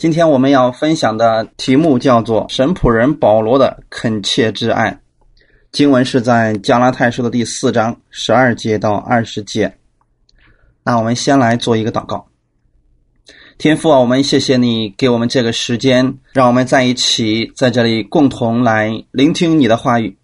今天我们要分享的题目叫做“神仆人保罗的恳切之爱”。经文是在加拉太书的第四章十二节到二十节。那我们先来做一个祷告。天父啊，我们谢谢你给我们这个时间，让我们在一起在这里共同来聆听你的话语。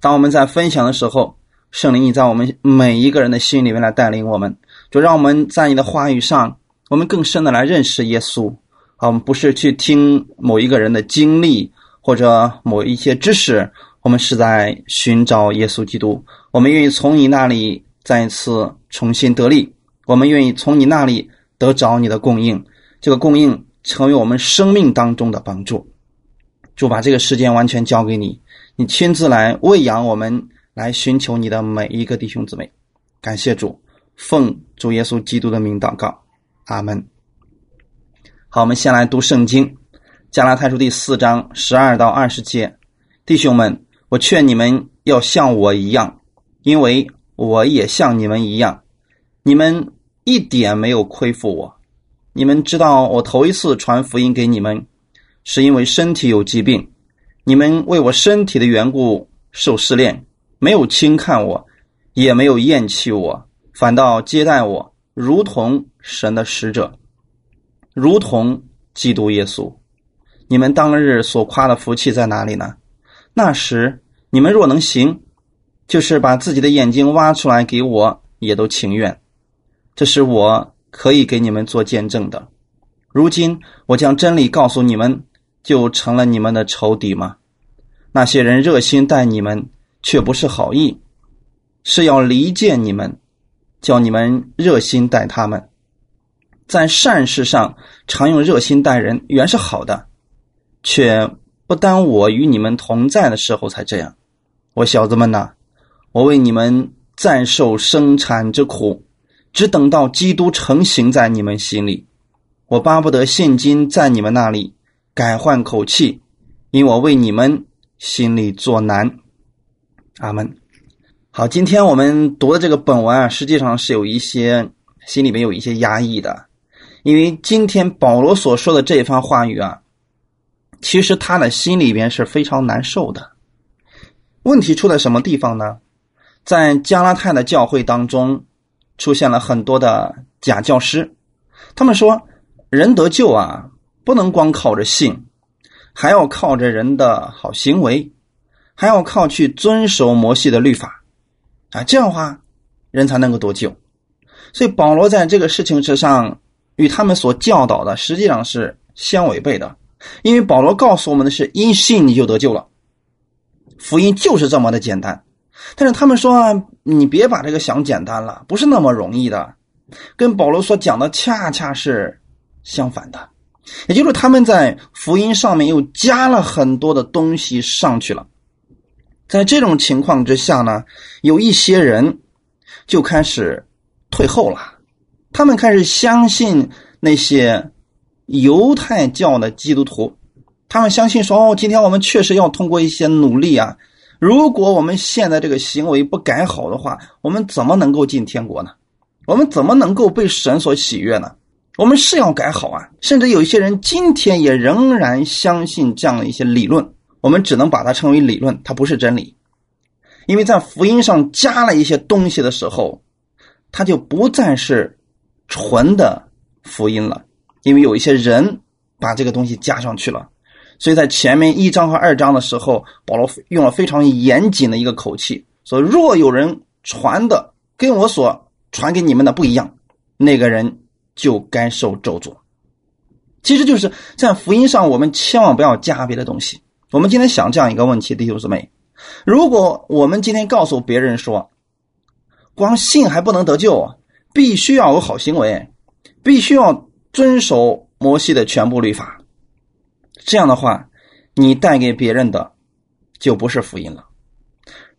当我们在分享的时候，圣灵你在我们每一个人的心里面来带领我们，就让我们在你的话语上，我们更深的来认识耶稣。我们不是去听某一个人的经历或者某一些知识，我们是在寻找耶稣基督。我们愿意从你那里再次重新得力，我们愿意从你那里得着你的供应，这个供应成为我们生命当中的帮助。主把这个时间完全交给你，你亲自来喂养我们，来寻求你的每一个弟兄姊妹。感谢主，奉主耶稣基督的名祷告，阿门。好，我们先来读圣经《加拉太书》第四章十二到二十节。弟兄们，我劝你们要像我一样，因为我也像你们一样。你们一点没有亏负我。你们知道，我头一次传福音给你们，是因为身体有疾病。你们为我身体的缘故受试炼，没有轻看我，也没有厌弃我，反倒接待我，如同神的使者。如同基督耶稣，你们当日所夸的福气在哪里呢？那时你们若能行，就是把自己的眼睛挖出来给我，也都情愿。这是我可以给你们做见证的。如今我将真理告诉你们，就成了你们的仇敌吗？那些人热心待你们，却不是好意，是要离间你们，叫你们热心待他们。在善事上常用热心待人，原是好的，却不当我与你们同在的时候才这样。我小子们呐，我为你们暂受生产之苦，只等到基督成型在你们心里。我巴不得现今在你们那里改换口气，因我为你们心里作难。阿门。好，今天我们读的这个本文啊，实际上是有一些心里面有一些压抑的。因为今天保罗所说的这番话语啊，其实他的心里边是非常难受的。问题出在什么地方呢？在加拉太的教会当中，出现了很多的假教师。他们说，人得救啊，不能光靠着信，还要靠着人的好行为，还要靠去遵守摩西的律法啊，这样的话，人才能够得救。所以保罗在这个事情之上。与他们所教导的实际上是相违背的，因为保罗告诉我们的是因信你就得救了，福音就是这么的简单。但是他们说你别把这个想简单了，不是那么容易的，跟保罗所讲的恰恰是相反的，也就是他们在福音上面又加了很多的东西上去了。在这种情况之下呢，有一些人就开始退后了。他们开始相信那些犹太教的基督徒，他们相信说：“哦，今天我们确实要通过一些努力啊！如果我们现在这个行为不改好的话，我们怎么能够进天国呢？我们怎么能够被神所喜悦呢？我们是要改好啊！甚至有一些人今天也仍然相信这样的一些理论，我们只能把它称为理论，它不是真理，因为在福音上加了一些东西的时候，它就不再是。纯的福音了，因为有一些人把这个东西加上去了，所以在前面一章和二章的时候，保罗用了非常严谨的一个口气，说：“若有人传的跟我所传给你们的不一样，那个人就该受咒诅。”其实就是在福音上，我们千万不要加别的东西。我们今天想这样一个问题，弟兄姊妹，如果我们今天告诉别人说，光信还不能得救啊。必须要有好行为，必须要遵守摩西的全部律法。这样的话，你带给别人的就不是福音了，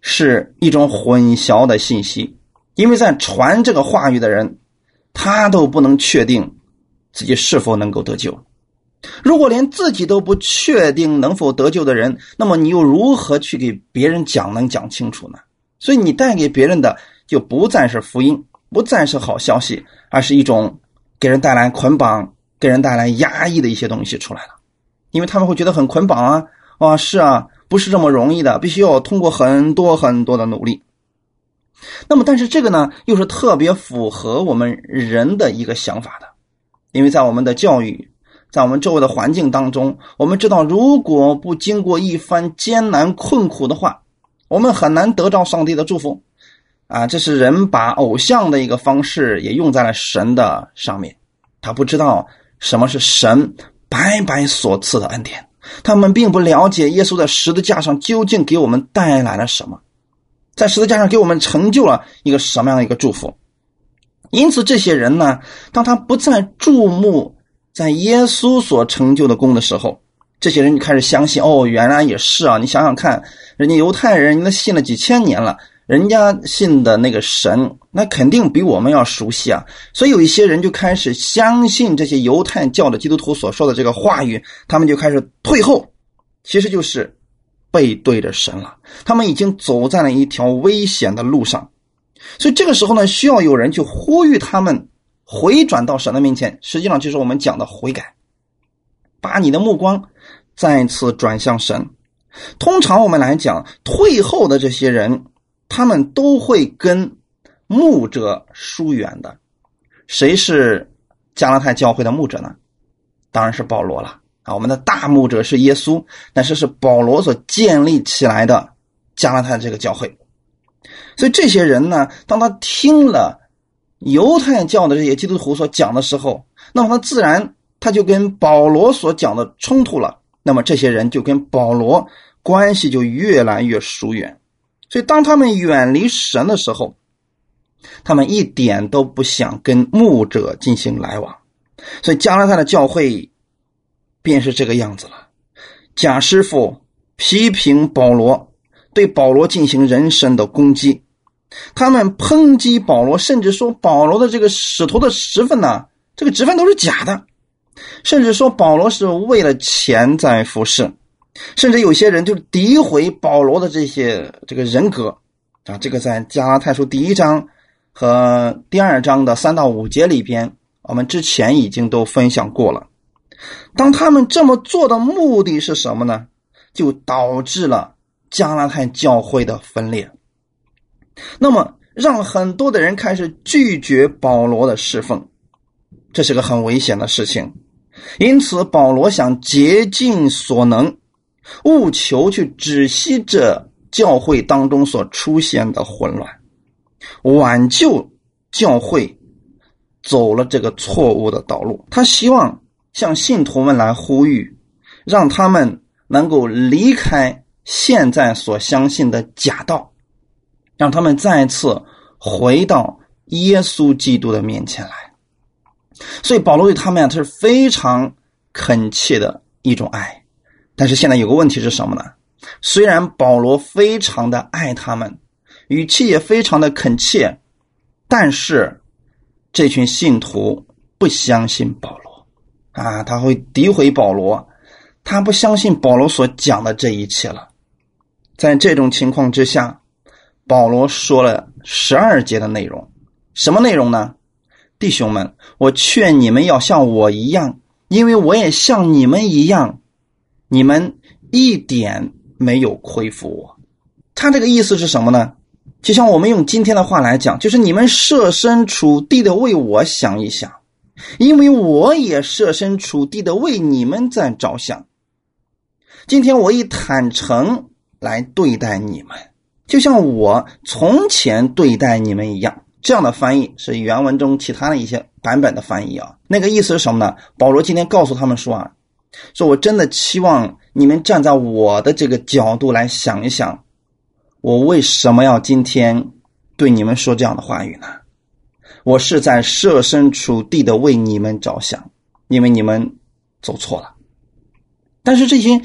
是一种混淆的信息。因为在传这个话语的人，他都不能确定自己是否能够得救。如果连自己都不确定能否得救的人，那么你又如何去给别人讲能讲清楚呢？所以你带给别人的就不再是福音。不再是好消息，而是一种给人带来捆绑、给人带来压抑的一些东西出来了，因为他们会觉得很捆绑啊，啊是啊，不是这么容易的，必须要通过很多很多的努力。那么，但是这个呢，又是特别符合我们人的一个想法的，因为在我们的教育，在我们周围的环境当中，我们知道，如果不经过一番艰难困苦的话，我们很难得到上帝的祝福。啊，这是人把偶像的一个方式也用在了神的上面，他不知道什么是神白白所赐的恩典，他们并不了解耶稣在十字架上究竟给我们带来了什么。在十字架上给我们成就了一个什么样的一个祝福？因此，这些人呢，当他不再注目在耶稣所成就的功的时候，这些人就开始相信：哦，原来也是啊！你想想看，人家犹太人，人家信了几千年了，人家信的那个神，那肯定比我们要熟悉啊。所以，有一些人就开始相信这些犹太教的基督徒所说的这个话语，他们就开始退后，其实就是。背对着神了，他们已经走在了一条危险的路上，所以这个时候呢，需要有人去呼吁他们回转到神的面前。实际上就是我们讲的悔改，把你的目光再次转向神。通常我们来讲，退后的这些人，他们都会跟牧者疏远的。谁是加拉太教会的牧者呢？当然是保罗了。啊，我们的大牧者是耶稣，但是是保罗所建立起来的加拉太这个教会。所以这些人呢，当他听了犹太教的这些基督徒所讲的时候，那么他自然他就跟保罗所讲的冲突了。那么这些人就跟保罗关系就越来越疏远。所以当他们远离神的时候，他们一点都不想跟牧者进行来往。所以加拉太的教会。便是这个样子了。贾师傅批评保罗，对保罗进行人身的攻击。他们抨击保罗，甚至说保罗的这个使徒的职分呢，这个职分都是假的。甚至说保罗是为了钱在服侍。甚至有些人就诋毁保罗的这些这个人格啊。这个在加拉太书第一章和第二章的三到五节里边，我们之前已经都分享过了。当他们这么做的目的是什么呢？就导致了加拉太教会的分裂。那么，让很多的人开始拒绝保罗的侍奉，这是个很危险的事情。因此，保罗想竭尽所能，务求去止息这教会当中所出现的混乱，挽救教会走了这个错误的道路。他希望。向信徒们来呼吁，让他们能够离开现在所相信的假道，让他们再次回到耶稣基督的面前来。所以保罗对他们呀，他是非常恳切的一种爱。但是现在有个问题是什么呢？虽然保罗非常的爱他们，语气也非常的恳切，但是这群信徒不相信保罗。啊，他会诋毁保罗，他不相信保罗所讲的这一切了。在这种情况之下，保罗说了十二节的内容，什么内容呢？弟兄们，我劝你们要像我一样，因为我也像你们一样，你们一点没有亏负我。他这个意思是什么呢？就像我们用今天的话来讲，就是你们设身处地的为我想一想。因为我也设身处地的为你们在着想。今天我以坦诚来对待你们，就像我从前对待你们一样。这样的翻译是原文中其他的一些版本的翻译啊。那个意思是什么呢？保罗今天告诉他们说啊，说我真的期望你们站在我的这个角度来想一想，我为什么要今天对你们说这样的话语呢？我是在设身处地的为你们着想，因为你们走错了。但是这些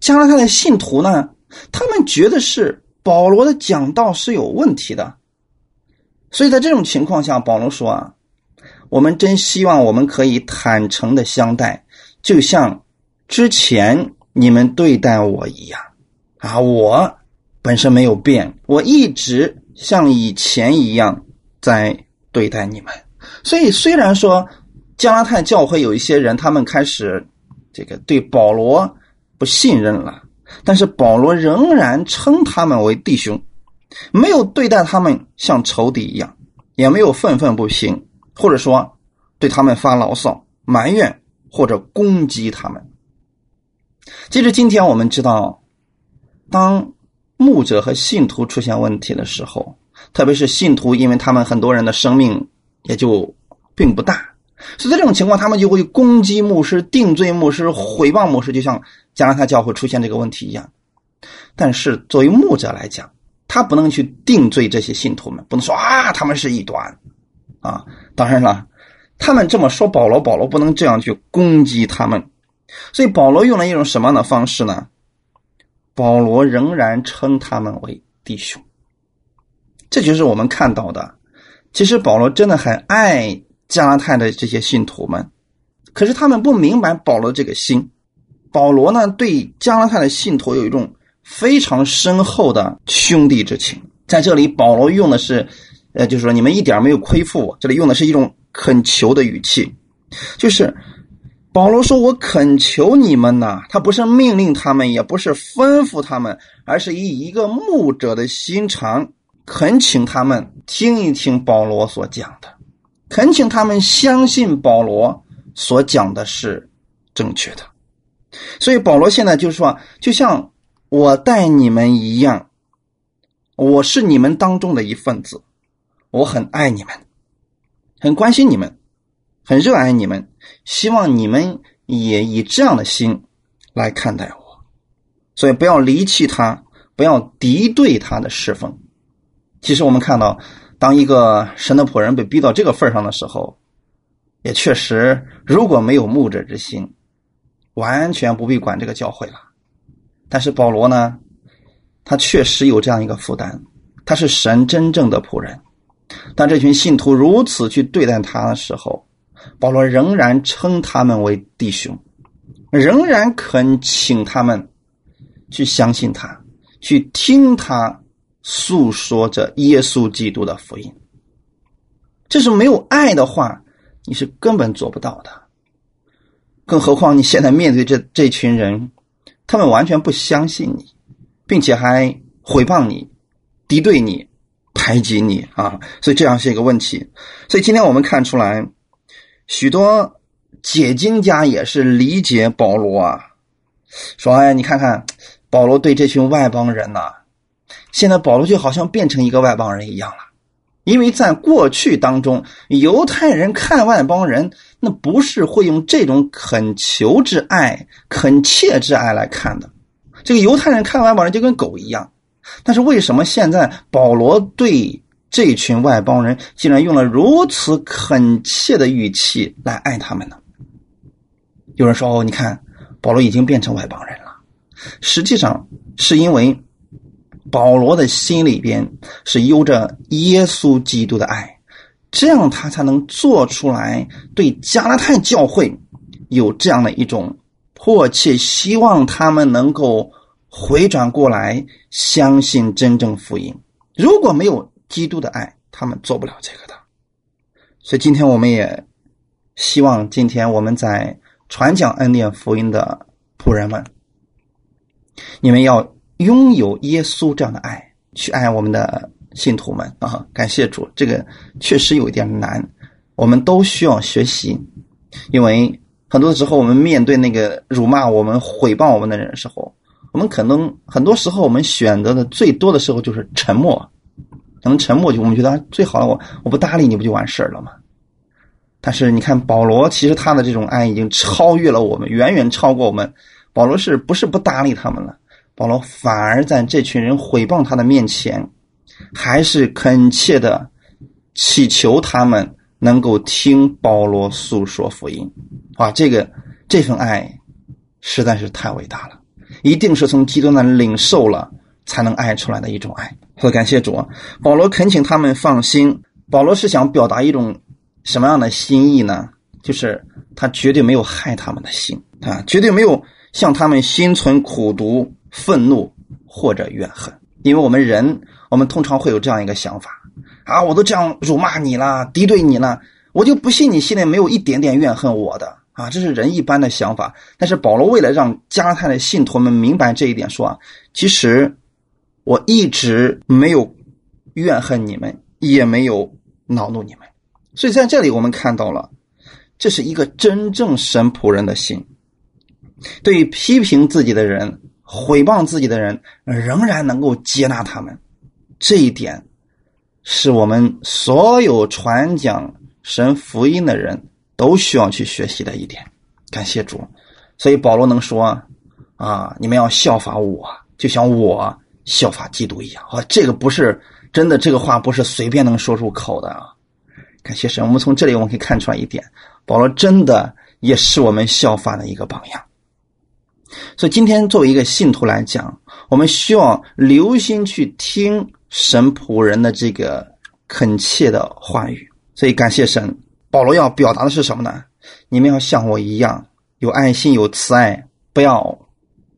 加拉太的信徒呢，他们觉得是保罗的讲道是有问题的。所以在这种情况下，保罗说啊，我们真希望我们可以坦诚的相待，就像之前你们对待我一样啊。我本身没有变，我一直像以前一样在。对待你们，所以虽然说加拉太教会有一些人，他们开始这个对保罗不信任了，但是保罗仍然称他们为弟兄，没有对待他们像仇敌一样，也没有愤愤不平，或者说对他们发牢骚、埋怨或者攻击他们。其实，今天我们知道，当牧者和信徒出现问题的时候，特别是信徒，因为他们很多人的生命也就并不大，所以在这种情况，他们就会攻击牧师、定罪牧师、毁谤牧师，就像加拿大教会出现这个问题一样。但是作为牧者来讲，他不能去定罪这些信徒们，不能说啊他们是异端啊。当然了，他们这么说保罗，保罗不能这样去攻击他们。所以保罗用了一种什么样的方式呢？保罗仍然称他们为弟兄。这就是我们看到的。其实保罗真的很爱加拉太的这些信徒们，可是他们不明白保罗这个心。保罗呢，对加拉太的信徒有一种非常深厚的兄弟之情。在这里，保罗用的是，呃，就是说你们一点没有亏负我。这里用的是一种恳求的语气，就是。保罗说：“我恳求你们呐，他不是命令他们，也不是吩咐他们，而是以一个牧者的心肠恳请他们听一听保罗所讲的，恳请他们相信保罗所讲的是正确的。所以保罗现在就是说，就像我待你们一样，我是你们当中的一份子，我很爱你们，很关心你们。”很热爱你们，希望你们也以这样的心来看待我，所以不要离弃他，不要敌对他的侍奉。其实我们看到，当一个神的仆人被逼到这个份上的时候，也确实如果没有牧者之心，完全不必管这个教会了。但是保罗呢，他确实有这样一个负担，他是神真正的仆人。当这群信徒如此去对待他的时候，保罗仍然称他们为弟兄，仍然恳请他们去相信他，去听他诉说着耶稣基督的福音。这是没有爱的话，你是根本做不到的。更何况你现在面对这这群人，他们完全不相信你，并且还毁谤你、敌对你、排挤你啊！所以这样是一个问题。所以今天我们看出来。许多解经家也是理解保罗啊，说：“哎，你看看保罗对这群外邦人呐，现在保罗就好像变成一个外邦人一样了。因为在过去当中，犹太人看外邦人，那不是会用这种恳求之爱、恳切之爱来看的。这个犹太人看外邦人就跟狗一样。但是为什么现在保罗对？”这群外邦人竟然用了如此恳切的语气来爱他们呢？有人说：“哦，你看，保罗已经变成外邦人了。”实际上是因为保罗的心里边是有着耶稣基督的爱，这样他才能做出来对加拉太教会有这样的一种迫切希望，他们能够回转过来，相信真正福音。如果没有，基督的爱，他们做不了这个的。所以今天我们也希望，今天我们在传讲恩典福音的仆人们，你们要拥有耶稣这样的爱，去爱我们的信徒们啊！感谢主，这个确实有一点难，我们都需要学习，因为很多时候我们面对那个辱骂我们、毁谤我们的人的时候，我们可能很多时候我们选择的最多的时候就是沉默。能沉默就我们觉得最好了，我我不搭理你不就完事儿了吗？但是你看保罗，其实他的这种爱已经超越了我们，远远超过我们。保罗是不是不搭理他们了？保罗反而在这群人毁谤他的面前，还是恳切的祈求他们能够听保罗诉说福音。哇，这个这份爱实在是太伟大了，一定是从基督那里领受了才能爱出来的一种爱。说感谢主！保罗恳请他们放心。保罗是想表达一种什么样的心意呢？就是他绝对没有害他们的心啊，绝对没有向他们心存苦毒、愤怒或者怨恨。因为我们人，我们通常会有这样一个想法啊，我都这样辱骂你了、敌对你了，我就不信你心里没有一点点怨恨我的啊！这是人一般的想法。但是保罗为了让加拉太的信徒们明白这一点，说啊，其实我一直没有怨恨你们，也没有恼怒你们。所以在这里我们看到了，这是一个真正神仆人的心。对于批评自己的人、毁谤自己的人，仍然能够接纳他们，这一点是我们所有传讲神福音的人都需要去学习的一点。感谢主，所以保罗能说：“啊，你们要效法我，就像我效法基督一样。”啊，这个不是真的，这个话不是随便能说出口的啊！感谢神，我们从这里我们可以看出来一点，保罗真的也是我们效法的一个榜样。所以今天作为一个信徒来讲，我们需要留心去听神仆人的这个恳切的话语。所以感谢神，保罗要表达的是什么呢？你们要像我一样有爱心、有慈爱，不要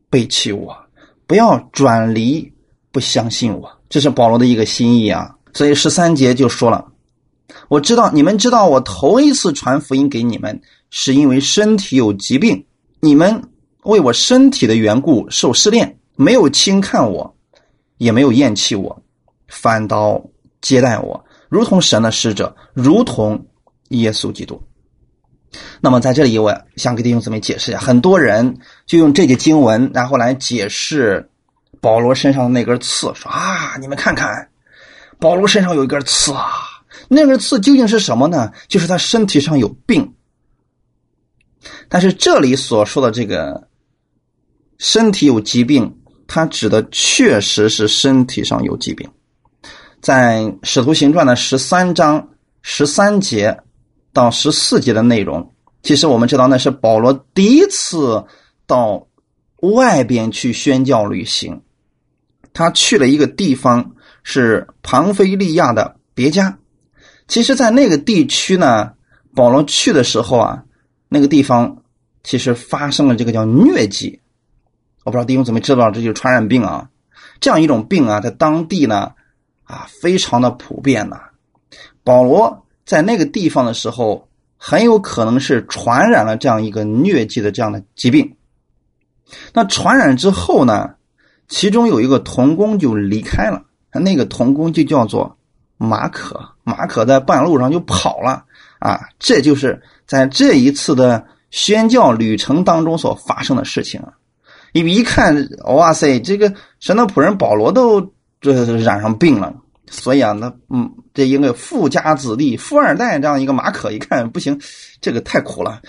背弃我，不要转离，不相信我。这是保罗的一个心意啊。所以十三节就说了：“我知道你们知道，我头一次传福音给你们，是因为身体有疾病，你们。”为我身体的缘故受试炼，没有轻看我，也没有厌弃我，反倒接待我，如同神的使者，如同耶稣基督。那么在这里，我想给弟兄姊妹解释一下，很多人就用这节经文，然后来解释保罗身上的那根刺，说啊，你们看看，保罗身上有一根刺啊，那根刺究竟是什么呢？就是他身体上有病。但是这里所说的这个。身体有疾病，他指的确实是身体上有疾病。在《使徒行传》的十三章十三节到十四节的内容，其实我们知道那是保罗第一次到外边去宣教旅行。他去了一个地方，是庞菲利亚的别家。其实，在那个地区呢，保罗去的时候啊，那个地方其实发生了这个叫疟疾。我不知道弟兄姊妹知道，这就是传染病啊，这样一种病啊，在当地呢，啊，非常的普遍呐。保罗在那个地方的时候，很有可能是传染了这样一个疟疾的这样的疾病。那传染之后呢，其中有一个童工就离开了，那个童工就叫做马可，马可在半路上就跑了啊。这就是在这一次的宣教旅程当中所发生的事情啊。因为一看，哇塞，这个神的仆人保罗都这染上病了，所以啊，那嗯，这一个富家子弟、富二代这样一个马可，一看不行，这个太苦了，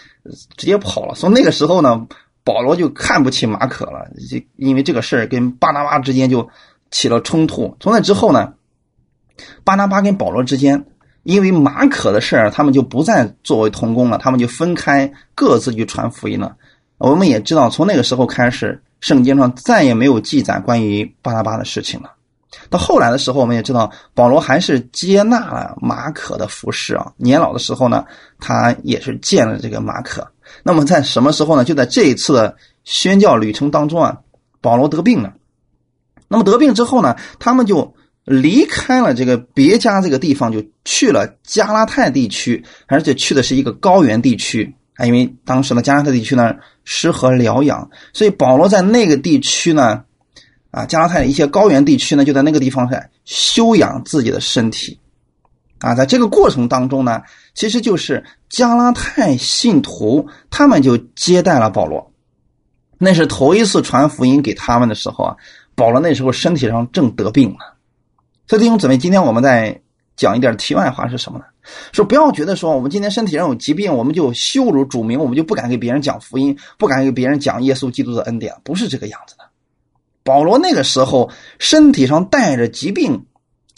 直接跑了。从那个时候呢，保罗就看不起马可了，就因为这个事儿跟巴拿巴之间就起了冲突。从那之后呢，巴拿巴跟保罗之间，因为马可的事儿，他们就不再作为同工了，他们就分开各自去传福音了。我们也知道，从那个时候开始，圣经上再也没有记载关于巴拿巴的事情了。到后来的时候，我们也知道，保罗还是接纳了马可的服侍啊。年老的时候呢，他也是见了这个马可。那么在什么时候呢？就在这一次的宣教旅程当中啊，保罗得病了。那么得病之后呢，他们就离开了这个别家这个地方，就去了加拉太地区，而且去的是一个高原地区。啊，因为当时的加拉太地区呢适合疗养，所以保罗在那个地区呢，啊，加拉太的一些高原地区呢，就在那个地方在修养自己的身体。啊，在这个过程当中呢，其实就是加拉太信徒他们就接待了保罗，那是头一次传福音给他们的时候啊，保罗那时候身体上正得病呢。所以弟兄姊妹，今天我们在讲一点题外话是什么呢？说不要觉得说我们今天身体上有疾病，我们就羞辱主名，我们就不敢给别人讲福音，不敢给别人讲耶稣基督的恩典，不是这个样子的。保罗那个时候身体上带着疾病，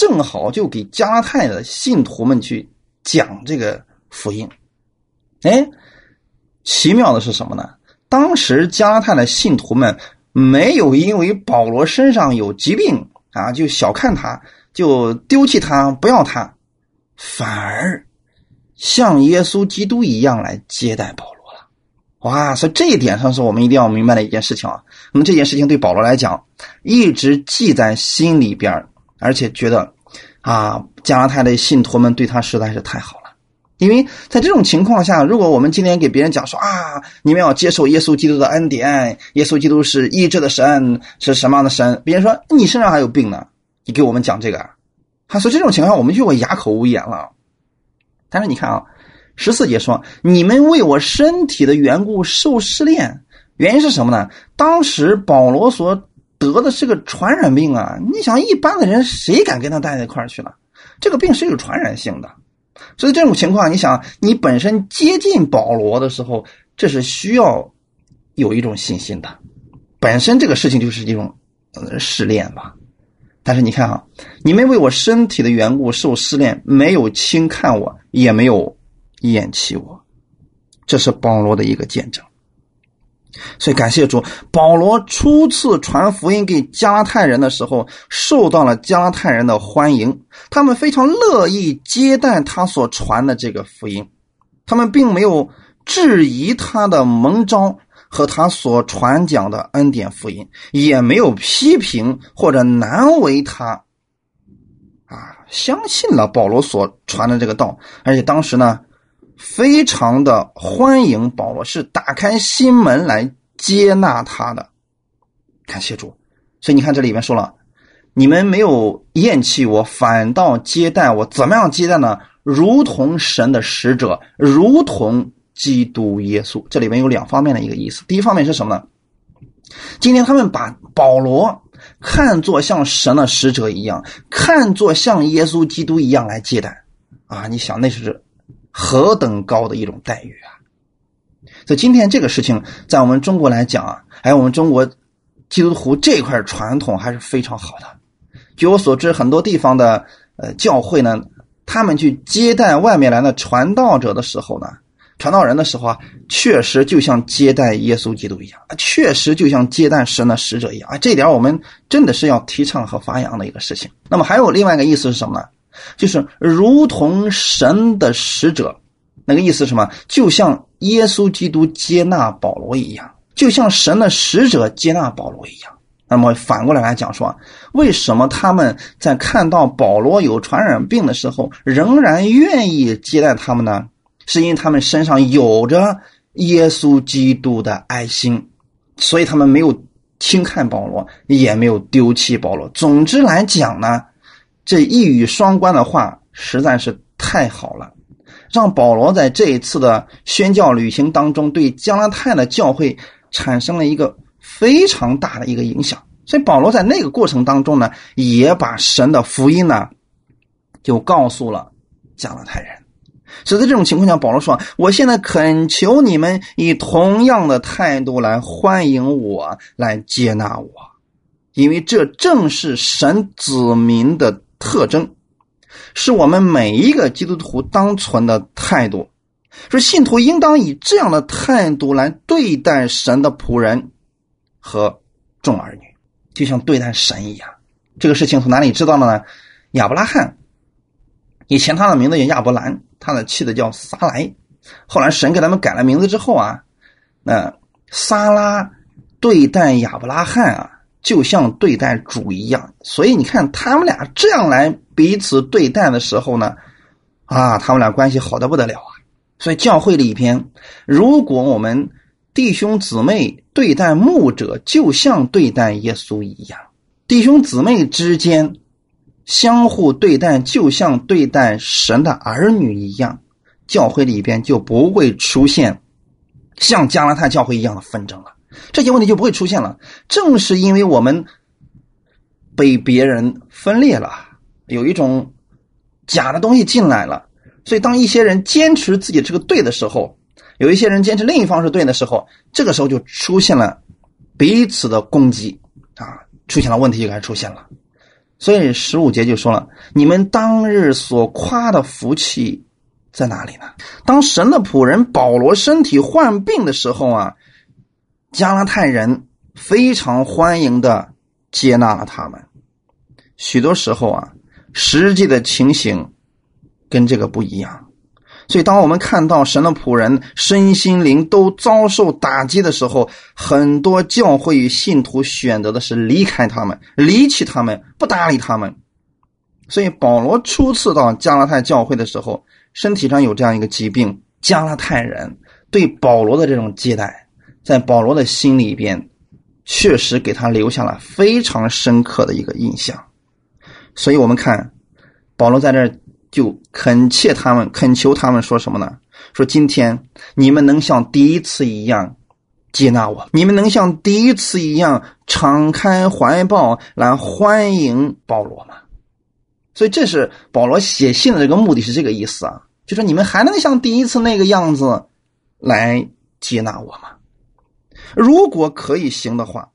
正好就给加拉太的信徒们去讲这个福音。哎，奇妙的是什么呢？当时加拉太的信徒们没有因为保罗身上有疾病啊，就小看他，就丢弃他，不要他。反而像耶稣基督一样来接待保罗了，哇！所以这一点上是我们一定要明白的一件事情啊。那么这件事情对保罗来讲，一直记在心里边而且觉得啊，加拉太的信徒们对他实在是太好了。因为在这种情况下，如果我们今天给别人讲说啊，你们要接受耶稣基督的恩典，耶稣基督是医治的神，是什么样的神？别人说你身上还有病呢，你给我们讲这个，啊，所以这种情况我们就会哑口无言了。但是你看啊，十四节说，你们为我身体的缘故受试炼，原因是什么呢？当时保罗所得的是个传染病啊，你想一般的人谁敢跟他待在一块儿去了？这个病是有传染性的。所以这种情况，你想，你本身接近保罗的时候，这是需要有一种信心的。本身这个事情就是一种呃试炼吧。但是你看哈，你们为我身体的缘故受试炼，没有轻看我，也没有厌弃我，这是保罗的一个见证。所以感谢主，保罗初次传福音给加拉太人的时候，受到了加拉太人的欢迎，他们非常乐意接待他所传的这个福音，他们并没有质疑他的蒙召和他所传讲的恩典福音，也没有批评或者难为他，啊，相信了保罗所传的这个道，而且当时呢。非常的欢迎保罗，是打开心门来接纳他的，感谢主。所以你看这里面说了，你们没有厌弃我，反倒接待我。怎么样接待呢？如同神的使者，如同基督耶稣。这里面有两方面的一个意思。第一方面是什么呢？今天他们把保罗看作像神的使者一样，看作像耶稣基督一样来接待啊！你想那是。何等高的一种待遇啊！所以今天这个事情，在我们中国来讲啊，还有我们中国基督徒这块传统还是非常好的。据我所知，很多地方的呃教会呢，他们去接待外面来的传道者的时候呢，传道人的时候啊，确实就像接待耶稣基督一样，确实就像接待神的使者一样啊。这点我们真的是要提倡和发扬的一个事情。那么还有另外一个意思是什么呢？就是如同神的使者，那个意思是什么？就像耶稣基督接纳保罗一样，就像神的使者接纳保罗一样。那么反过来来讲说，为什么他们在看到保罗有传染病的时候，仍然愿意接待他们呢？是因为他们身上有着耶稣基督的爱心，所以他们没有轻看保罗，也没有丢弃保罗。总之来讲呢。这一语双关的话实在是太好了，让保罗在这一次的宣教旅行当中，对加拉太的教会产生了一个非常大的一个影响。所以保罗在那个过程当中呢，也把神的福音呢，就告诉了加拉太人。所以在这种情况下，保罗说：“我现在恳求你们以同样的态度来欢迎我，来接纳我，因为这正是神子民的。”特征是我们每一个基督徒当存的态度，说信徒应当以这样的态度来对待神的仆人和众儿女，就像对待神一样。这个事情从哪里知道的呢？亚伯拉罕以前他的名字叫亚伯兰，他的妻子叫撒莱，后来神给他们改了名字之后啊，那撒拉对待亚伯拉罕啊。就像对待主一样，所以你看他们俩这样来彼此对待的时候呢，啊，他们俩关系好的不得了啊。所以教会里边，如果我们弟兄姊妹对待牧者，就像对待耶稣一样，弟兄姊妹之间相互对待，就像对待神的儿女一样，教会里边就不会出现像加拉太教会一样的纷争了。这些问题就不会出现了。正是因为我们被别人分裂了，有一种假的东西进来了，所以当一些人坚持自己这个对的时候，有一些人坚持另一方是对的时候，这个时候就出现了彼此的攻击啊，出现了问题就开始出现了。所以十五节就说了：“你们当日所夸的福气在哪里呢？”当神的仆人保罗身体患病的时候啊。加拉太人非常欢迎的接纳了他们。许多时候啊，实际的情形跟这个不一样。所以，当我们看到神的仆人身心灵都遭受打击的时候，很多教会与信徒选择的是离开他们、离弃他们、不搭理他们。所以，保罗初次到加拉太教会的时候，身体上有这样一个疾病。加拉太人对保罗的这种接待，在保罗的心里边，确实给他留下了非常深刻的一个印象。所以，我们看保罗在这就恳切他们，恳求他们说什么呢？说今天你们能像第一次一样接纳我，你们能像第一次一样敞开怀抱来欢迎保罗吗？所以，这是保罗写信的这个目的是这个意思啊。就说你们还能像第一次那个样子来接纳我吗？如果可以行的话，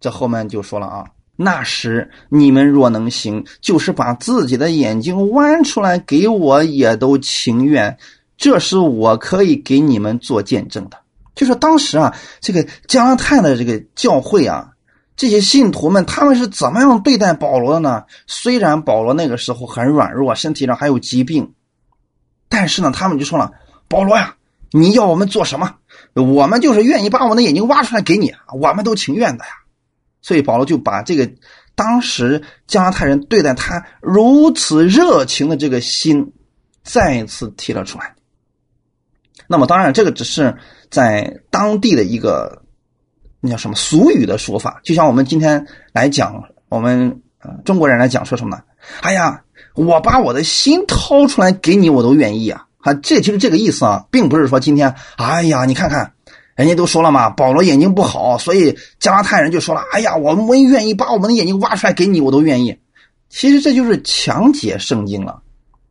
这后面就说了啊，那时你们若能行，就是把自己的眼睛弯出来给我，也都情愿。这是我可以给你们做见证的。就说当时啊，这个加拉太的这个教会啊，这些信徒们他们是怎么样对待保罗的呢？虽然保罗那个时候很软弱，身体上还有疾病。但是呢，他们就说了：“保罗呀，你要我们做什么？我们就是愿意把我们的眼睛挖出来给你，我们都情愿的呀。”所以保罗就把这个当时加太人对待他如此热情的这个心再一次提了出来。那么，当然这个只是在当地的一个那叫什么俗语的说法，就像我们今天来讲，我们呃中国人来讲说什么呢？哎呀。我把我的心掏出来给你，我都愿意啊！啊，这就是这个意思啊，并不是说今天，哎呀，你看看，人家都说了嘛，保罗眼睛不好，所以加拉太人就说了，哎呀，我们愿意把我们的眼睛挖出来给你，我都愿意。其实这就是强解圣经了。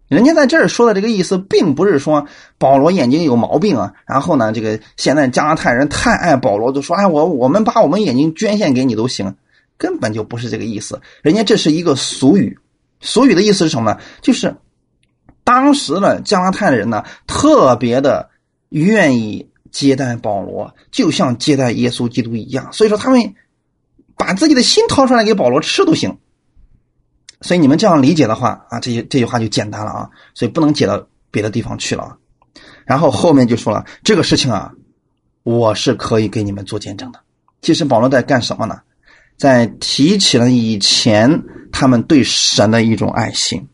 人家在这儿说的这个意思，并不是说保罗眼睛有毛病啊。然后呢，这个现在加拉太人太爱保罗，就说，哎，我我们把我们眼睛捐献给你都行，根本就不是这个意思。人家这是一个俗语。俗语的意思是什么呢？就是当时的加拉太人呢，特别的愿意接待保罗，就像接待耶稣基督一样。所以说，他们把自己的心掏出来给保罗吃都行。所以你们这样理解的话啊，这些这句话就简单了啊。所以不能解到别的地方去了。然后后面就说了这个事情啊，我是可以给你们做见证的。其实保罗在干什么呢？在提起了以前他们对神的一种爱心，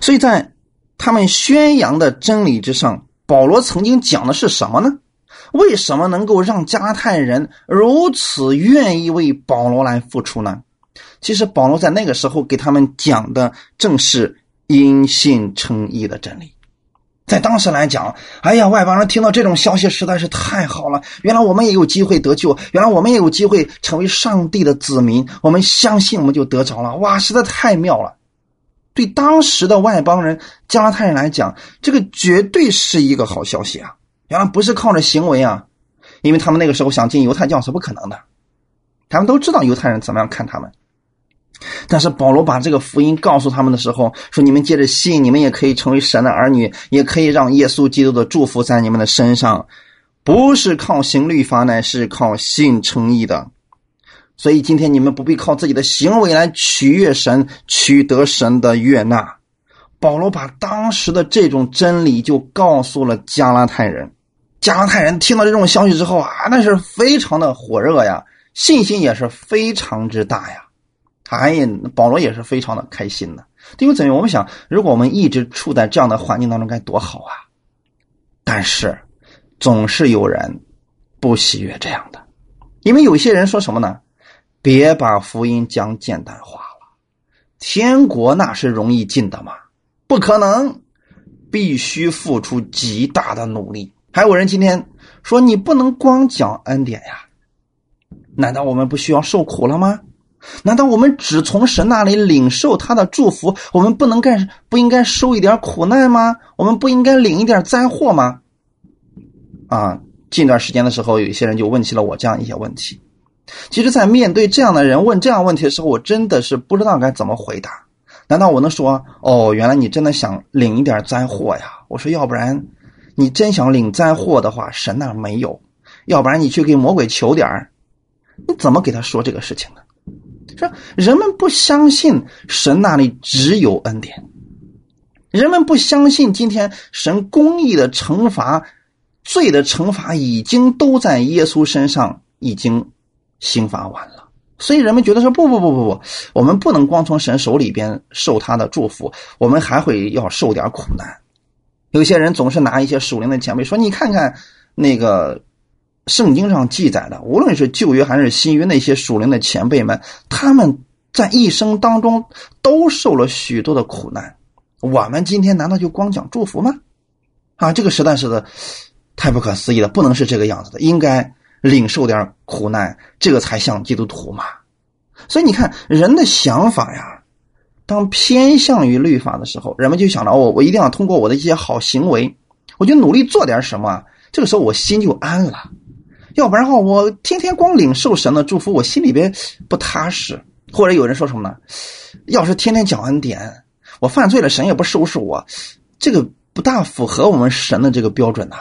所以在他们宣扬的真理之上，保罗曾经讲的是什么呢？为什么能够让加太人如此愿意为保罗来付出呢？其实保罗在那个时候给他们讲的正是因信称义的真理。在当时来讲，哎呀，外邦人听到这种消息实在是太好了。原来我们也有机会得救，原来我们也有机会成为上帝的子民。我们相信，我们就得着了。哇，实在太妙了！对当时的外邦人、加太人来讲，这个绝对是一个好消息啊！原来不是靠着行为啊，因为他们那个时候想进犹太教是不可能的。他们都知道犹太人怎么样看他们。但是保罗把这个福音告诉他们的时候，说：“你们借着信，你们也可以成为神的儿女，也可以让耶稣基督的祝福在你们的身上，不是靠行律法，乃是靠信称义的。所以今天你们不必靠自己的行为来取悦神，取得神的悦纳。”保罗把当时的这种真理就告诉了加拉太人，加拉太人听到这种消息之后啊，那是非常的火热呀，信心也是非常之大呀。哎呀保罗也是非常的开心的，因为怎样？我们想，如果我们一直处在这样的环境当中，该多好啊！但是，总是有人不喜悦这样的，因为有些人说什么呢？别把福音讲简单化了，天国那是容易进的吗？不可能，必须付出极大的努力。还有人今天说，你不能光讲恩典呀？难道我们不需要受苦了吗？难道我们只从神那里领受他的祝福？我们不能干不应该受一点苦难吗？我们不应该领一点灾祸吗？啊，近段时间的时候，有一些人就问起了我这样一些问题。其实，在面对这样的人问这样问题的时候，我真的是不知道该怎么回答。难道我能说哦，原来你真的想领一点灾祸呀？我说，要不然你真想领灾祸的话，神那没有；要不然你去给魔鬼求点儿，你怎么给他说这个事情呢？说人们不相信神那里只有恩典，人们不相信今天神公义的惩罚、罪的惩罚已经都在耶稣身上已经刑罚完了，所以人们觉得说不不不不不，我们不能光从神手里边受他的祝福，我们还会要受点苦难。有些人总是拿一些属灵的前辈说：“你看看那个圣经上记载的，无论是旧约还是新约，那些属灵的前辈们，他们在一生当中都受了许多的苦难。我们今天难道就光讲祝福吗？啊，这个实在是的太不可思议了，不能是这个样子的，应该领受点苦难，这个才像基督徒嘛。所以你看人的想法呀。”当偏向于律法的时候，人们就想着哦，我一定要通过我的一些好行为，我就努力做点什么。这个时候我心就安了。要不然的话，我天天光领受神的祝福，我心里边不踏实。或者有人说什么呢？要是天天讲恩典，我犯罪了，神也不收拾我，这个不大符合我们神的这个标准呐。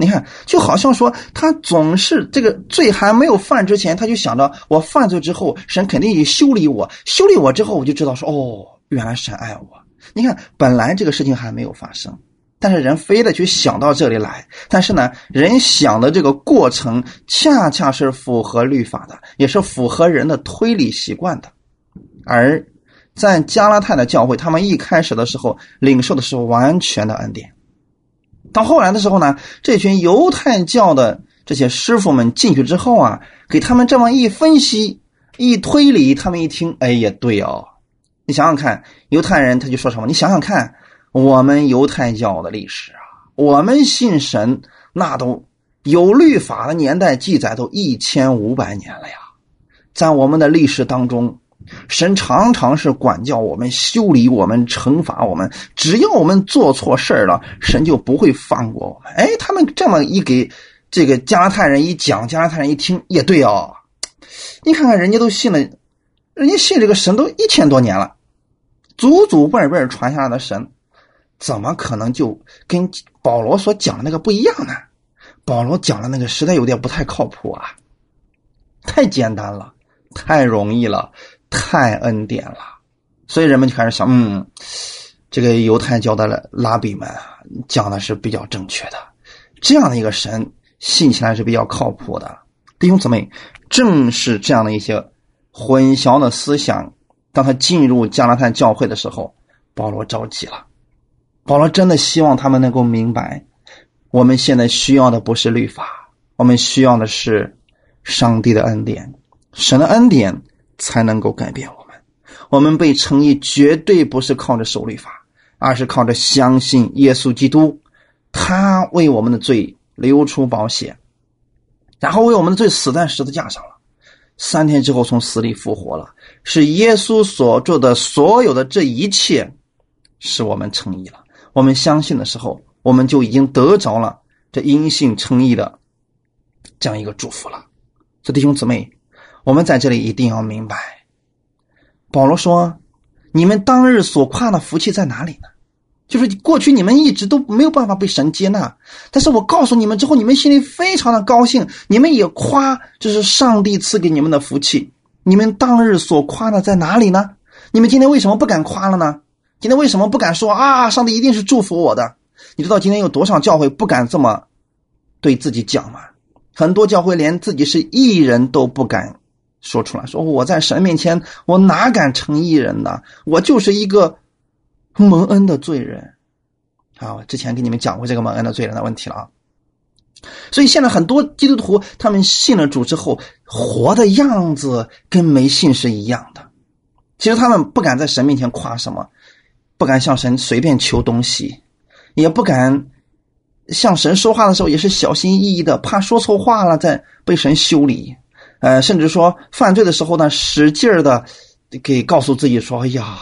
你看，就好像说他总是这个罪还没有犯之前，他就想着我犯罪之后，神肯定修理我，修理我之后，我就知道说哦，原来神爱我。你看，本来这个事情还没有发生，但是人非得去想到这里来。但是呢，人想的这个过程恰恰是符合律法的，也是符合人的推理习惯的。而在加拉太的教会，他们一开始的时候领受的是完全的恩典。到后来的时候呢，这群犹太教的这些师傅们进去之后啊，给他们这么一分析、一推理，他们一听，哎，也对哦。你想想看，犹太人他就说什么？你想想看，我们犹太教的历史啊，我们信神那都有律法的年代记载都一千五百年了呀，在我们的历史当中。神常常是管教我们、修理我们、惩罚我们。只要我们做错事儿了，神就不会放过我们。哎，他们这么一给这个加拉太人一讲，加拉太人一听也对哦。你看看人家都信了，人家信这个神都一千多年了，祖祖辈辈传下来的神，怎么可能就跟保罗所讲的那个不一样呢？保罗讲的那个实在有点不太靠谱啊，太简单了，太容易了。太恩典了，所以人们就开始想，嗯，这个犹太教的拉比们讲的是比较正确的，这样的一个神信起来是比较靠谱的。弟兄姊妹，正是这样的一些混淆的思想，当他进入加拉太教会的时候，保罗着急了。保罗真的希望他们能够明白，我们现在需要的不是律法，我们需要的是上帝的恩典，神的恩典。才能够改变我们。我们被称义绝对不是靠着守律法，而是靠着相信耶稣基督，他为我们的罪流出宝血，然后为我们的罪死在十字架上了。三天之后从死里复活了，是耶稣所做的所有的这一切，使我们称义了。我们相信的时候，我们就已经得着了这因信称义的这样一个祝福了。这弟兄姊妹。我们在这里一定要明白，保罗说：“你们当日所夸的福气在哪里呢？就是过去你们一直都没有办法被神接纳，但是我告诉你们之后，你们心里非常的高兴，你们也夸这是上帝赐给你们的福气。你们当日所夸的在哪里呢？你们今天为什么不敢夸了呢？今天为什么不敢说啊？上帝一定是祝福我的？你知道今天有多少教会不敢这么对自己讲吗？很多教会连自己是艺人都不敢。”说出来，说我在神面前，我哪敢成义人呢？我就是一个蒙恩的罪人。啊，我之前给你们讲过这个蒙恩的罪人的问题了啊。所以现在很多基督徒，他们信了主之后，活的样子跟没信是一样的。其实他们不敢在神面前夸什么，不敢向神随便求东西，也不敢向神说话的时候也是小心翼翼的，怕说错话了再被神修理。呃，甚至说犯罪的时候呢，使劲儿的给告诉自己说：“哎呀，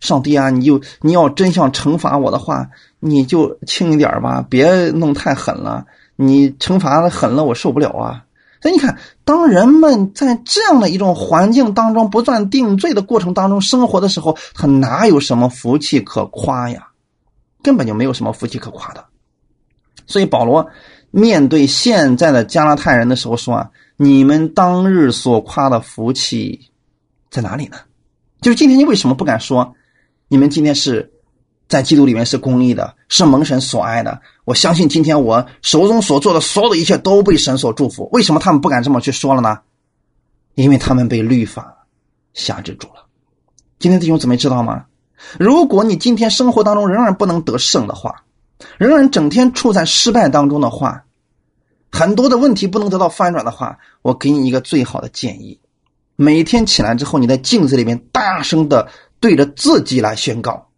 上帝啊，你就你要真想惩罚我的话，你就轻一点吧，别弄太狠了。你惩罚的狠了，我受不了啊。”所以你看，当人们在这样的一种环境当中不断定罪的过程当中生活的时候，他哪有什么福气可夸呀？根本就没有什么福气可夸的。所以保罗面对现在的加拉太人的时候说啊。你们当日所夸的福气在哪里呢？就是今天你为什么不敢说？你们今天是在基督里面是公义的，是蒙神所爱的。我相信今天我手中所做的所有的一切都被神所祝福。为什么他们不敢这么去说了呢？因为他们被律法辖制住了。今天弟兄姊妹知道吗？如果你今天生活当中仍然不能得胜的话，仍然整天处在失败当中的话，很多的问题不能得到翻转的话，我给你一个最好的建议：每天起来之后，你在镜子里面大声的对着自己来宣告，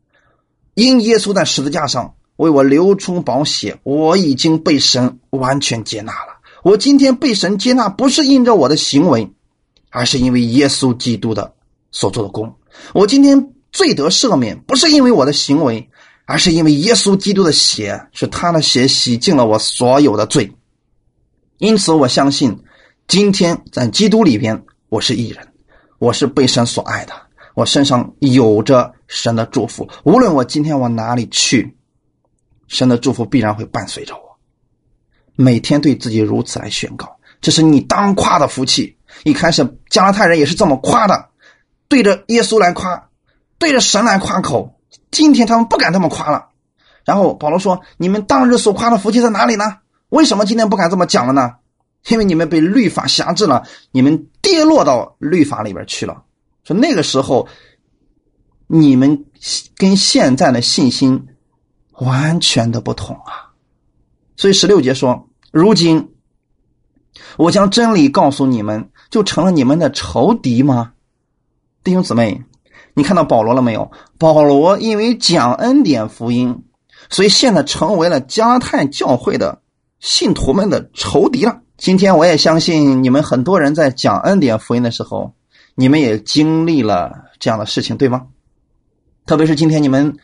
因耶稣在十字架上为我流出宝血，我已经被神完全接纳了。我今天被神接纳，不是因着我的行为，而是因为耶稣基督的所做的功。我今天罪得赦免，不是因为我的行为，而是因为耶稣基督的血，是他的血洗净了我所有的罪。因此，我相信，今天在基督里边，我是义人，我是被神所爱的，我身上有着神的祝福。无论我今天往哪里去，神的祝福必然会伴随着我。每天对自己如此来宣告，这是你当夸的福气。一开始加拉太人也是这么夸的，对着耶稣来夸，对着神来夸口。今天他们不敢这么夸了。然后保罗说：“你们当日所夸的福气在哪里呢？为什么今天不敢这么讲了呢？因为你们被律法辖制了，你们跌落到律法里边去了。说那个时候，你们跟现在的信心完全的不同啊。所以十六节说。”如今，我将真理告诉你们，就成了你们的仇敌吗？弟兄姊妹，你看到保罗了没有？保罗因为讲恩典福音，所以现在成为了加拉太教会的信徒们的仇敌了。今天我也相信你们很多人在讲恩典福音的时候，你们也经历了这样的事情，对吗？特别是今天你们。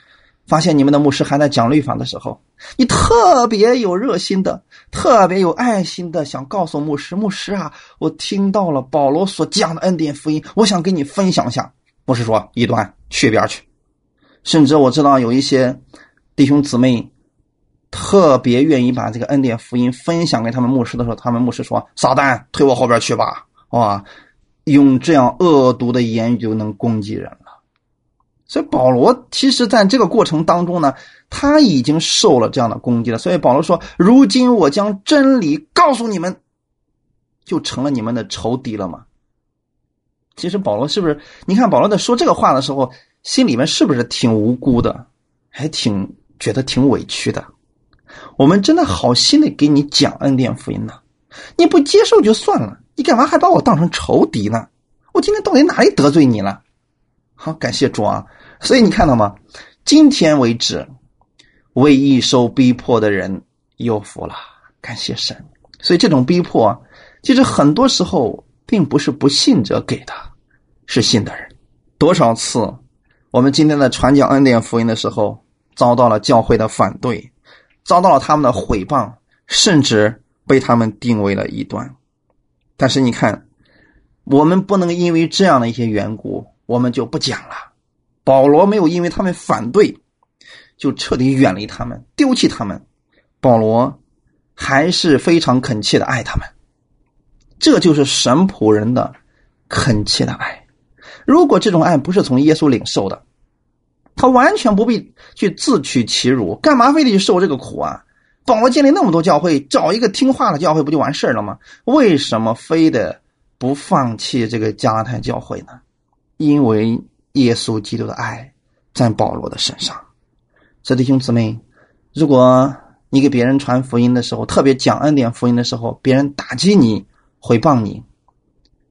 发现你们的牧师还在讲律法的时候，你特别有热心的、特别有爱心的，想告诉牧师：“牧师啊，我听到了保罗所讲的恩典福音，我想跟你分享一下。”牧师说：“一端去边去。”甚至我知道有一些弟兄姊妹特别愿意把这个恩典福音分享给他们牧师的时候，他们牧师说：“撒旦，退我后边去吧！”哇，用这样恶毒的言语就能攻击人了。所以保罗其实在这个过程当中呢，他已经受了这样的攻击了。所以保罗说：“如今我将真理告诉你们，就成了你们的仇敌了吗？”其实保罗是不是？你看保罗在说这个话的时候，心里面是不是挺无辜的，还挺觉得挺委屈的？我们真的好心的给你讲恩典福音呢，你不接受就算了，你干嘛还把我当成仇敌呢？我今天到底哪里得罪你了？好，感谢主啊！所以你看到吗？今天为止，为易受逼迫的人有福了，感谢神。所以这种逼迫，其实很多时候并不是不信者给的，是信的人。多少次，我们今天在传讲恩典福音的时候，遭到了教会的反对，遭到了他们的毁谤，甚至被他们定为了异端。但是你看，我们不能因为这样的一些缘故。我们就不讲了。保罗没有因为他们反对，就彻底远离他们，丢弃他们。保罗还是非常恳切的爱他们。这就是神仆人的恳切的爱。如果这种爱不是从耶稣领受的，他完全不必去自取其辱，干嘛非得去受这个苦啊？保罗建立那么多教会，找一个听话的教会不就完事了吗？为什么非得不放弃这个加拉太教会呢？因为耶稣基督的爱在保罗的身上，这弟兄姊妹，如果你给别人传福音的时候，特别讲恩典福音的时候，别人打击你、毁谤你，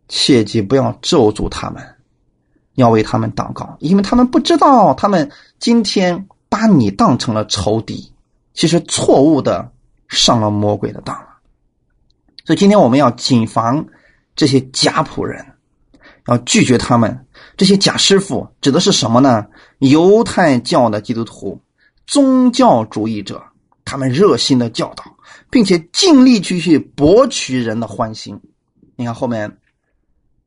切记不要咒诅他们，要为他们祷告，因为他们不知道，他们今天把你当成了仇敌，其实错误的上了魔鬼的当了。所以今天我们要谨防这些假仆人，要拒绝他们。这些假师傅指的是什么呢？犹太教的基督徒、宗教主义者，他们热心的教导，并且尽力去去博取人的欢心。你看后面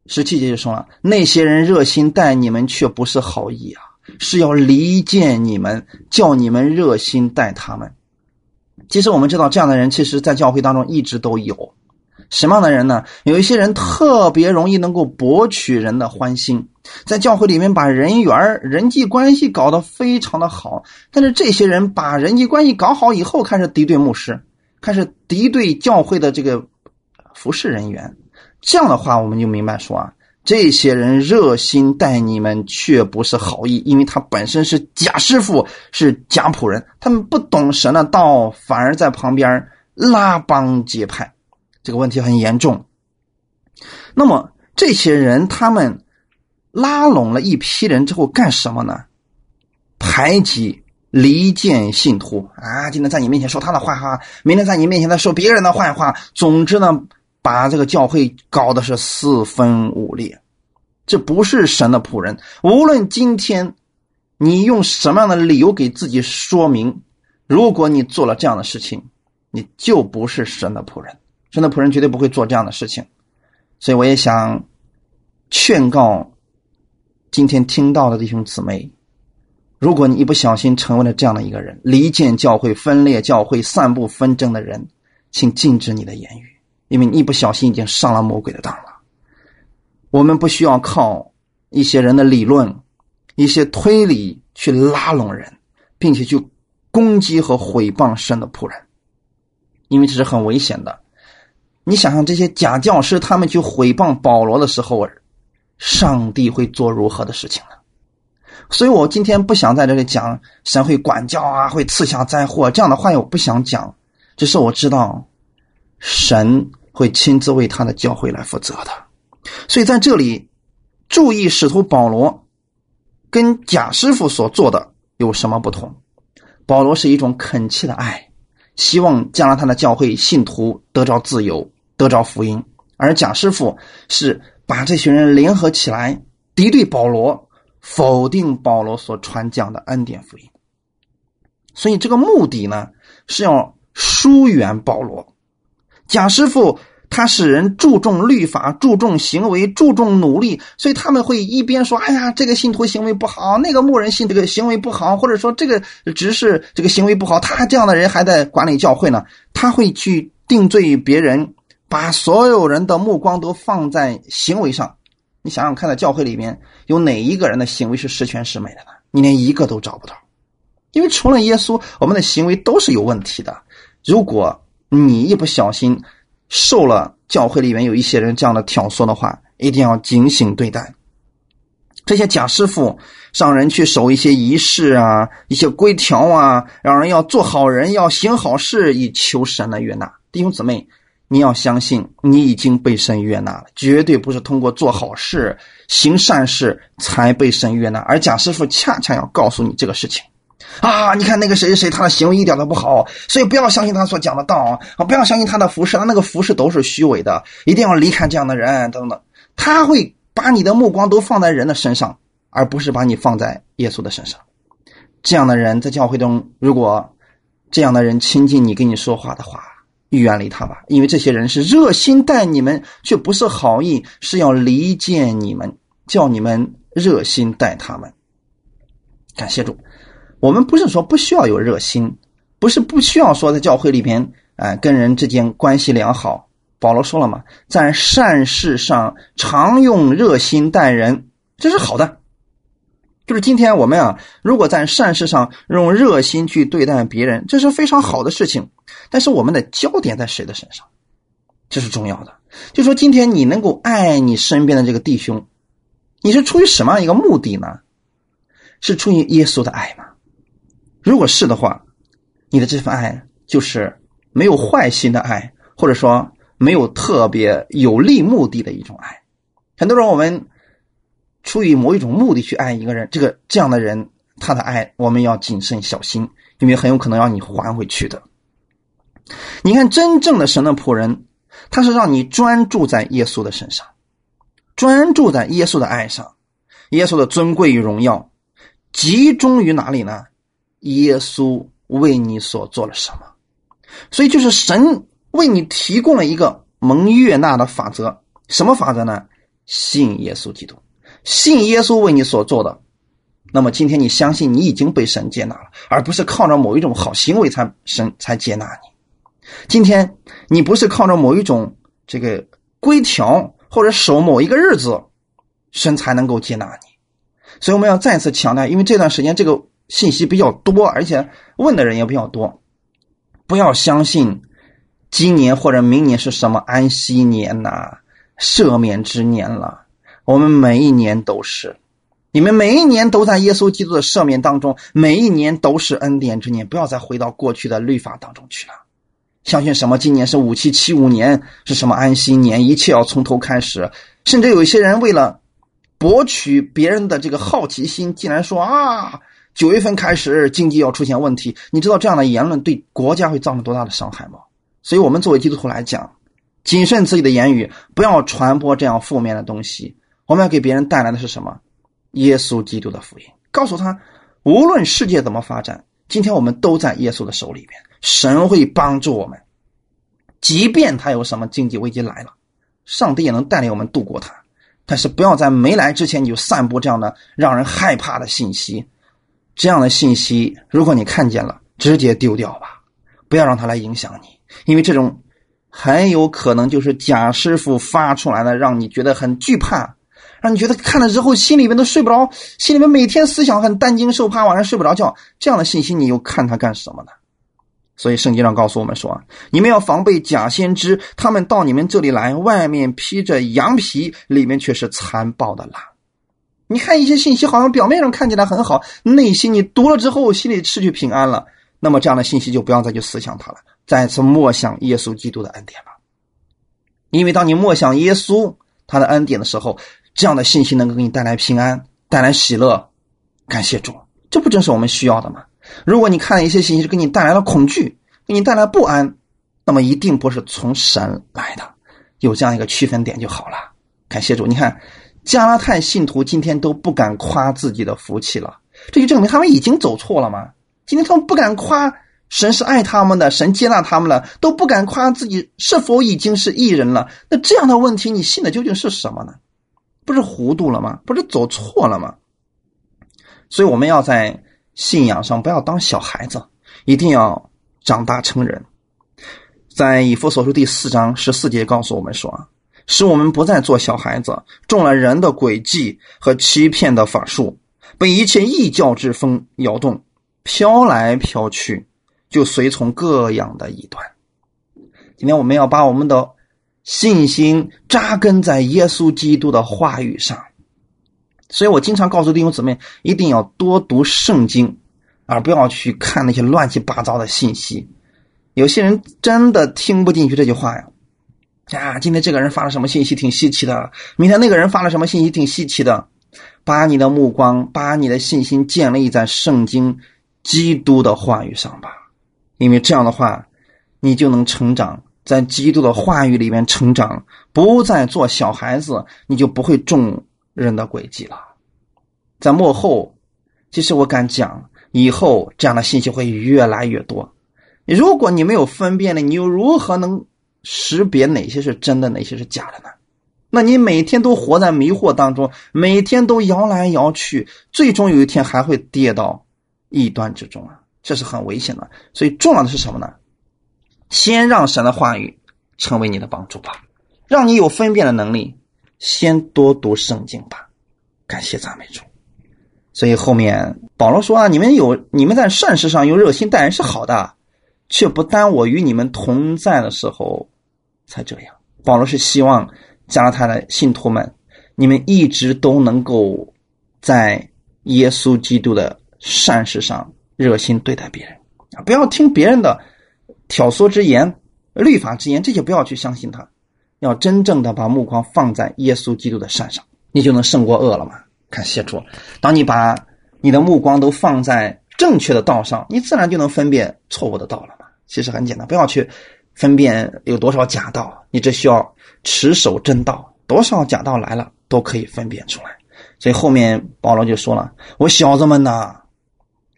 十七节就说了：那些人热心待你们，却不是好意啊，是要离间你们，叫你们热心待他们。其实我们知道，这样的人其实，在教会当中一直都有。什么样的人呢？有一些人特别容易能够博取人的欢心，在教会里面把人缘、人际关系搞得非常的好。但是这些人把人际关系搞好以后，开始敌对牧师，开始敌对教会的这个服侍人员，这样的话，我们就明白说啊，这些人热心待你们，却不是好意，因为他本身是假师傅，是假仆人，他们不懂神的道，反而在旁边拉帮结派，这个问题很严重。那么这些人，他们拉拢了一批人之后干什么呢？排挤、离间信徒啊！今天在你面前说他的坏话，明天在你面前再说别人的坏话，总之呢。把这个教会搞的是四分五裂，这不是神的仆人。无论今天你用什么样的理由给自己说明，如果你做了这样的事情，你就不是神的仆人。神的仆人绝对不会做这样的事情。所以我也想劝告今天听到的弟兄姊妹：如果你一不小心成为了这样的一个人，离间教会、分裂教会、散布纷争的人，请禁止你的言语。因为你一不小心已经上了魔鬼的当了。我们不需要靠一些人的理论、一些推理去拉拢人，并且去攻击和毁谤神的仆人，因为这是很危险的。你想想这些假教师，他们去毁谤保罗的时候，上帝会做如何的事情呢？所以我今天不想在这里讲神会管教啊，会赐下灾祸这样的话，我不想讲。只是我知道。神会亲自为他的教会来负责的，所以在这里注意使徒保罗跟贾师傅所做的有什么不同？保罗是一种恳切的爱，希望加拉他的教会信徒得着自由，得着福音；而贾师傅是把这群人联合起来敌对保罗，否定保罗所传讲的恩典福音。所以这个目的呢，是要疏远保罗。贾师傅他使人注重律法，注重行为，注重努力，所以他们会一边说：“哎呀，这个信徒行为不好，那个牧人信这个行为不好，或者说这个执事这个行为不好，他这样的人还在管理教会呢。”他会去定罪别人，把所有人的目光都放在行为上。你想想看，在教会里面有哪一个人的行为是十全十美的呢？你连一个都找不到，因为除了耶稣，我们的行为都是有问题的。如果你一不小心受了教会里面有一些人这样的挑唆的话，一定要警醒对待。这些假师傅让人去守一些仪式啊，一些规条啊，让人要做好人，要行好事，以求神的悦纳。弟兄姊妹，你要相信，你已经被神悦纳了，绝对不是通过做好事、行善事才被神悦纳。而假师傅恰恰要告诉你这个事情。啊！你看那个谁谁谁，他的行为一点都不好，所以不要相信他所讲的道啊！不要相信他的服饰，他那个服饰都是虚伪的，一定要离开这样的人等等。他会把你的目光都放在人的身上，而不是把你放在耶稣的身上。这样的人在教会中，如果这样的人亲近你跟你说话的话，远离他吧，因为这些人是热心待你们，却不是好意，是要离间你们，叫你们热心待他们。感谢主。我们不是说不需要有热心，不是不需要说在教会里边，哎，跟人之间关系良好。保罗说了嘛，在善事上常用热心待人，这是好的。就是今天我们啊，如果在善事上用热心去对待别人，这是非常好的事情。但是我们的焦点在谁的身上，这是重要的。就说今天你能够爱你身边的这个弟兄，你是出于什么样一个目的呢？是出于耶稣的爱吗？如果是的话，你的这份爱就是没有坏心的爱，或者说没有特别有利目的的一种爱。很多人我们出于某一种目的去爱一个人，这个这样的人他的爱我们要谨慎小心，因为很有可能让你还回去的。你看，真正的神的仆人，他是让你专注在耶稣的身上，专注在耶稣的爱上，耶稣的尊贵与荣耀集中于哪里呢？耶稣为你所做了什么？所以就是神为你提供了一个蒙悦纳的法则。什么法则呢？信耶稣基督，信耶稣为你所做的。那么今天你相信你已经被神接纳了，而不是靠着某一种好行为才神才接纳你。今天你不是靠着某一种这个规条或者守某一个日子，神才能够接纳你。所以我们要再次强调，因为这段时间这个。信息比较多，而且问的人也比较多。不要相信今年或者明年是什么安息年呐，赦免之年了。我们每一年都是，你们每一年都在耶稣基督的赦免当中，每一年都是恩典之年。不要再回到过去的律法当中去了。相信什么？今年是五七七五年，是什么安息年？一切要从头开始。甚至有一些人为了博取别人的这个好奇心，竟然说啊，九月份开始经济要出现问题。你知道这样的言论对国家会造成多大的伤害吗？所以，我们作为基督徒来讲，谨慎自己的言语，不要传播这样负面的东西。我们要给别人带来的是什么？耶稣基督的福音，告诉他，无论世界怎么发展，今天我们都在耶稣的手里边。神会帮助我们，即便他有什么经济危机来了，上帝也能带领我们度过它。但是不要在没来之前你就散布这样的让人害怕的信息，这样的信息如果你看见了，直接丢掉吧，不要让它来影响你，因为这种很有可能就是贾师傅发出来的，让你觉得很惧怕，让你觉得看了之后心里面都睡不着，心里面每天思想很担惊受怕，晚上睡不着觉。这样的信息你又看它干什么呢？所以圣经上告诉我们说：“你们要防备假先知，他们到你们这里来，外面披着羊皮，里面却是残暴的狼。”你看一些信息，好像表面上看起来很好，内心你读了之后，心里失去平安了。那么这样的信息就不要再去思想它了，再次默想耶稣基督的恩典吧。因为当你默想耶稣他的恩典的时候，这样的信息能够给你带来平安，带来喜乐。感谢主，这不正是我们需要的吗？如果你看一些信息是给你带来了恐惧，给你带来不安，那么一定不是从神来的。有这样一个区分点就好了。感谢主，你看加拉太信徒今天都不敢夸自己的福气了，这就证明他们已经走错了吗？今天他们不敢夸神是爱他们的，神接纳他们了，都不敢夸自己是否已经是艺人了。那这样的问题，你信的究竟是什么呢？不是糊涂了吗？不是走错了吗？所以我们要在。信仰上不要当小孩子，一定要长大成人。在以弗所书第四章十四节告诉我们说：“使我们不再做小孩子，中了人的诡计和欺骗的法术，被一切异教之风摇动，飘来飘去，就随从各样的异端。”今天我们要把我们的信心扎根在耶稣基督的话语上。所以我经常告诉弟兄姊妹，一定要多读圣经，而不要去看那些乱七八糟的信息。有些人真的听不进去这句话呀！呀，今天这个人发了什么信息挺稀奇的，明天那个人发了什么信息挺稀奇的。把你的目光，把你的信心建立在圣经、基督的话语上吧，因为这样的话，你就能成长在基督的话语里面成长，不再做小孩子，你就不会中。人的轨迹了，在幕后，其实我敢讲，以后这样的信息会越来越多。如果你没有分辨力，你又如何能识别哪些是真的，哪些是假的呢？那你每天都活在迷惑当中，每天都摇来摇去，最终有一天还会跌到异端之中啊！这是很危险的。所以重要的是什么呢？先让神的话语成为你的帮助吧，让你有分辨的能力。先多读圣经吧，感谢赞美主。所以后面保罗说啊，你们有你们在善事上用热心待人是好的，却不耽我与你们同在的时候才这样。保罗是希望加拉太的信徒们，你们一直都能够在耶稣基督的善事上热心对待别人啊，不要听别人的挑唆之言、律法之言，这些不要去相信他。要真正的把目光放在耶稣基督的善上，你就能胜过恶了嘛？看谢主，当你把你的目光都放在正确的道上，你自然就能分辨错误的道了嘛。其实很简单，不要去分辨有多少假道，你只需要持守真道，多少假道来了都可以分辨出来。所以后面保罗就说了：“我小子们呐，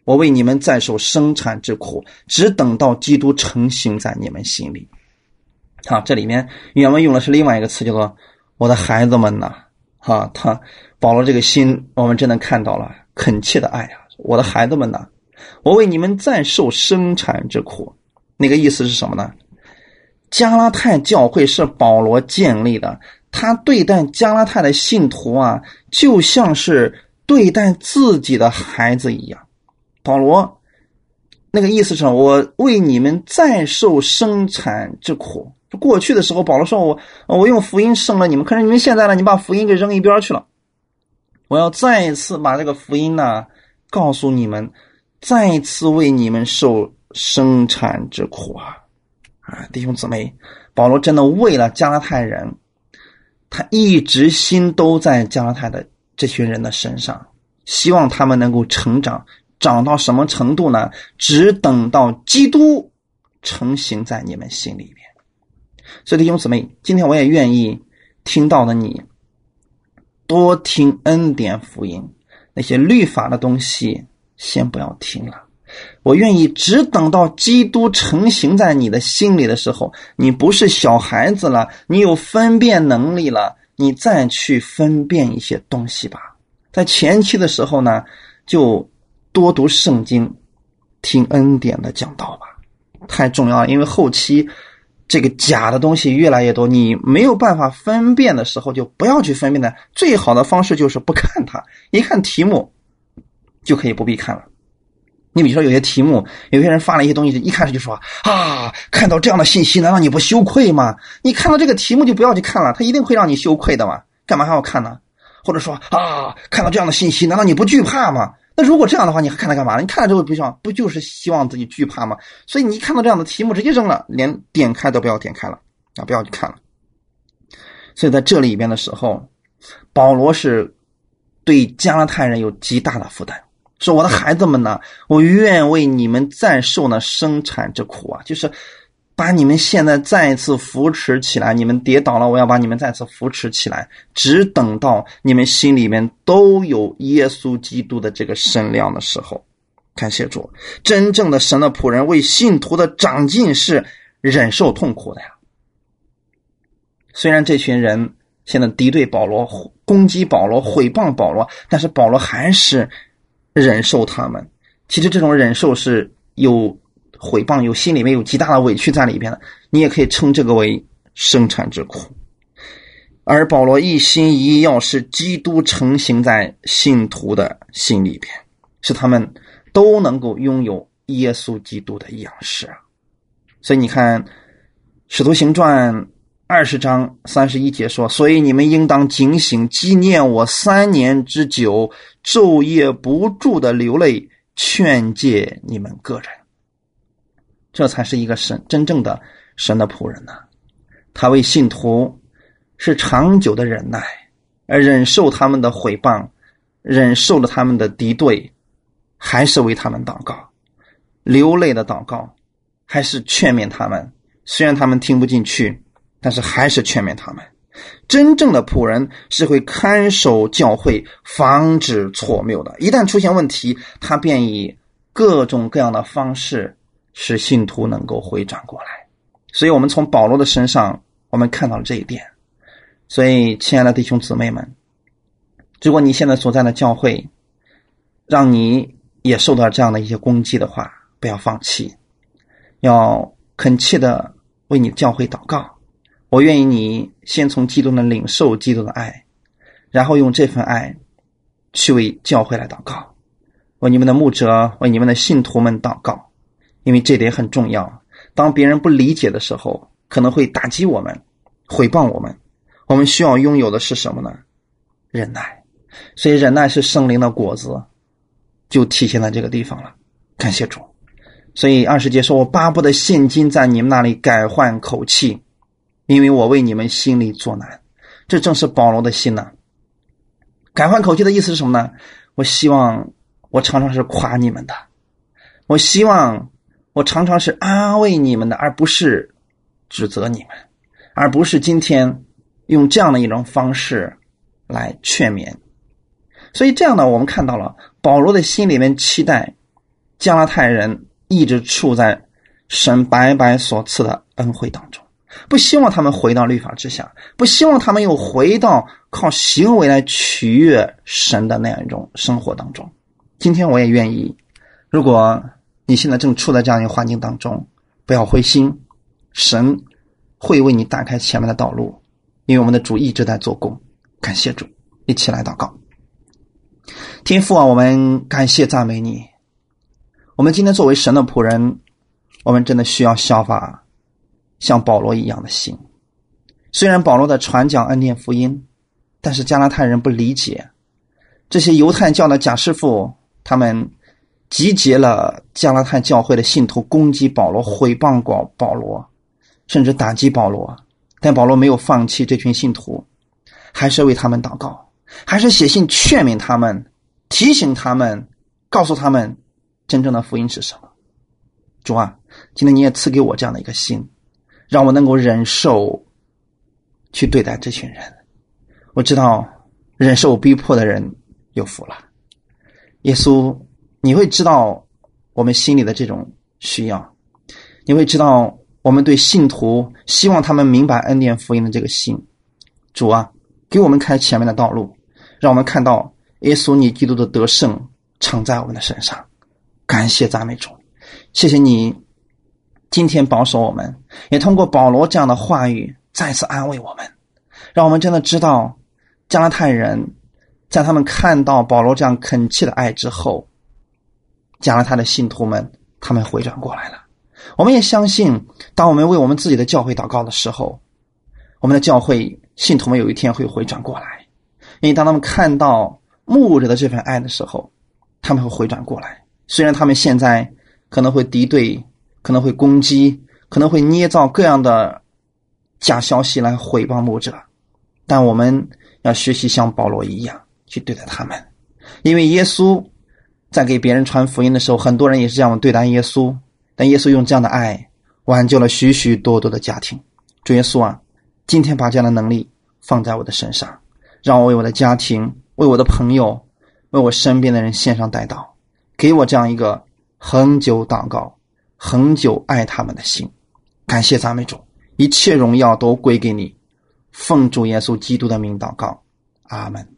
我为你们在受生产之苦，只等到基督成型在你们心里。”啊，这里面原文用的是另外一个词，叫做“我的孩子们呐”。哈，他保罗这个心，我们真的看到了恳切的爱啊！我的孩子们呐，我为你们再受生产之苦。那个意思是什么呢？加拉太教会是保罗建立的，他对待加拉太的信徒啊，就像是对待自己的孩子一样。保罗那个意思是，我为你们再受生产之苦。过去的时候，保罗说我我用福音生了你们，可是你们现在呢，你把福音给扔一边去了。我要再一次把这个福音呢告诉你们，再一次为你们受生产之苦啊！啊，弟兄姊妹，保罗真的为了加拉太人，他一直心都在加拉太的这群人的身上，希望他们能够成长。长到什么程度呢？只等到基督成型在你们心里面。所以弟兄姊妹，今天我也愿意听到的你多听恩典福音，那些律法的东西先不要听了。我愿意只等到基督成型在你的心里的时候，你不是小孩子了，你有分辨能力了，你再去分辨一些东西吧。在前期的时候呢，就。多读圣经，听恩典的讲道吧，太重要了。因为后期这个假的东西越来越多，你没有办法分辨的时候，就不要去分辨的。最好的方式就是不看它，一看题目就可以不必看了。你比如说有些题目，有些人发了一些东西，一开始就说啊，看到这样的信息，难道你不羞愧吗？你看到这个题目就不要去看了，他一定会让你羞愧的嘛。干嘛还要看呢？或者说啊，看到这样的信息，难道你不惧怕吗？那如果这样的话，你还看它干嘛呢？你看了之后不想不就是希望自己惧怕吗？所以你一看到这样的题目，直接扔了，连点开都不要点开了啊！不要去看了。所以在这里边的时候，保罗是对加拉太人有极大的负担，说：“我的孩子们呢，我愿为你们再受呢生产之苦啊！”就是。把你们现在再次扶持起来，你们跌倒了，我要把你们再次扶持起来。只等到你们心里面都有耶稣基督的这个身量的时候，感谢主，真正的神的仆人为信徒的长进是忍受痛苦的呀。虽然这群人现在敌对保罗、攻击保罗、毁谤保罗，但是保罗还是忍受他们。其实这种忍受是有。毁谤有心里面有极大的委屈在里边的，你也可以称这个为生产之苦。而保罗一心一意要使基督成型在信徒的心里边，使他们都能够拥有耶稣基督的样式啊。所以你看，《使徒行传》二十章三十一节说：“所以你们应当警醒，纪念我三年之久，昼夜不住的流泪，劝诫你们个人。”这才是一个神真正的神的仆人呢，他为信徒是长久的忍耐，而忍受他们的毁谤，忍受了他们的敌对，还是为他们祷告，流泪的祷告，还是劝勉他们。虽然他们听不进去，但是还是劝勉他们。真正的仆人是会看守教会，防止错谬的。一旦出现问题，他便以各种各样的方式。使信徒能够回转过来，所以我们从保罗的身上，我们看到了这一点。所以，亲爱的弟兄姊妹们，如果你现在所在的教会，让你也受到这样的一些攻击的话，不要放弃，要恳切的为你教会祷告。我愿意你先从基督的领受基督的爱，然后用这份爱去为教会来祷告，为你们的牧者，为你们的信徒们祷告。因为这点很重要，当别人不理解的时候，可能会打击我们、毁谤我们。我们需要拥有的是什么呢？忍耐。所以，忍耐是圣灵的果子，就体现在这个地方了。感谢主。所以二十节说：“我巴不得现今在你们那里改换口气，因为我为你们心里作难。”这正是保罗的心呐。改换口气的意思是什么呢？我希望我常常是夸你们的，我希望。我常常是安慰你们的，而不是指责你们，而不是今天用这样的一种方式来劝勉。所以这样呢，我们看到了保罗的心里面期待加拉太人一直处在神白白所赐的恩惠当中，不希望他们回到律法之下，不希望他们又回到靠行为来取悦神的那样一种生活当中。今天我也愿意，如果。你现在正处在这样一个环境当中，不要灰心，神会为你打开前面的道路，因为我们的主一直在做工。感谢主，一起来祷告。天父啊，我们感谢赞美你，我们今天作为神的仆人，我们真的需要效法像保罗一样的心。虽然保罗的传讲恩典福音，但是加拉太人不理解。这些犹太教的假师傅，他们集结了加拉太教会的信徒，攻击保罗，毁谤保保罗，甚至打击保罗。但保罗没有放弃这群信徒，还是为他们祷告，还是写信劝勉他们，提醒他们，告诉他们真正的福音是什么。主啊，今天你也赐给我这样的一个心，让我能够忍受去对待这群人。我知道忍受逼迫的人。有福了，耶稣，你会知道我们心里的这种需要，你会知道我们对信徒希望他们明白恩典福音的这个心。主啊，给我们开前面的道路，让我们看到耶稣你基督的得胜常在我们的身上。感谢赞美主，谢谢你今天保守我们，也通过保罗这样的话语再次安慰我们，让我们真的知道加拉太人。在他们看到保罗这样恳切的爱之后，加了他的信徒们，他们回转过来了。我们也相信，当我们为我们自己的教会祷告的时候，我们的教会信徒们有一天会回转过来。因为当他们看到牧者的这份爱的时候，他们会回转过来。虽然他们现在可能会敌对，可能会攻击，可能会捏造各样的假消息来毁谤牧者，但我们要学习像保罗一样。去对待他们，因为耶稣在给别人传福音的时候，很多人也是这样对待耶稣。但耶稣用这样的爱挽救了许许多多的家庭。主耶稣啊，今天把这样的能力放在我的身上，让我为我的家庭、为我的朋友、为我身边的人献上代祷，给我这样一个恒久祷告、恒久爱他们的心。感谢赞美主，一切荣耀都归给你。奉主耶稣基督的名祷告，阿门。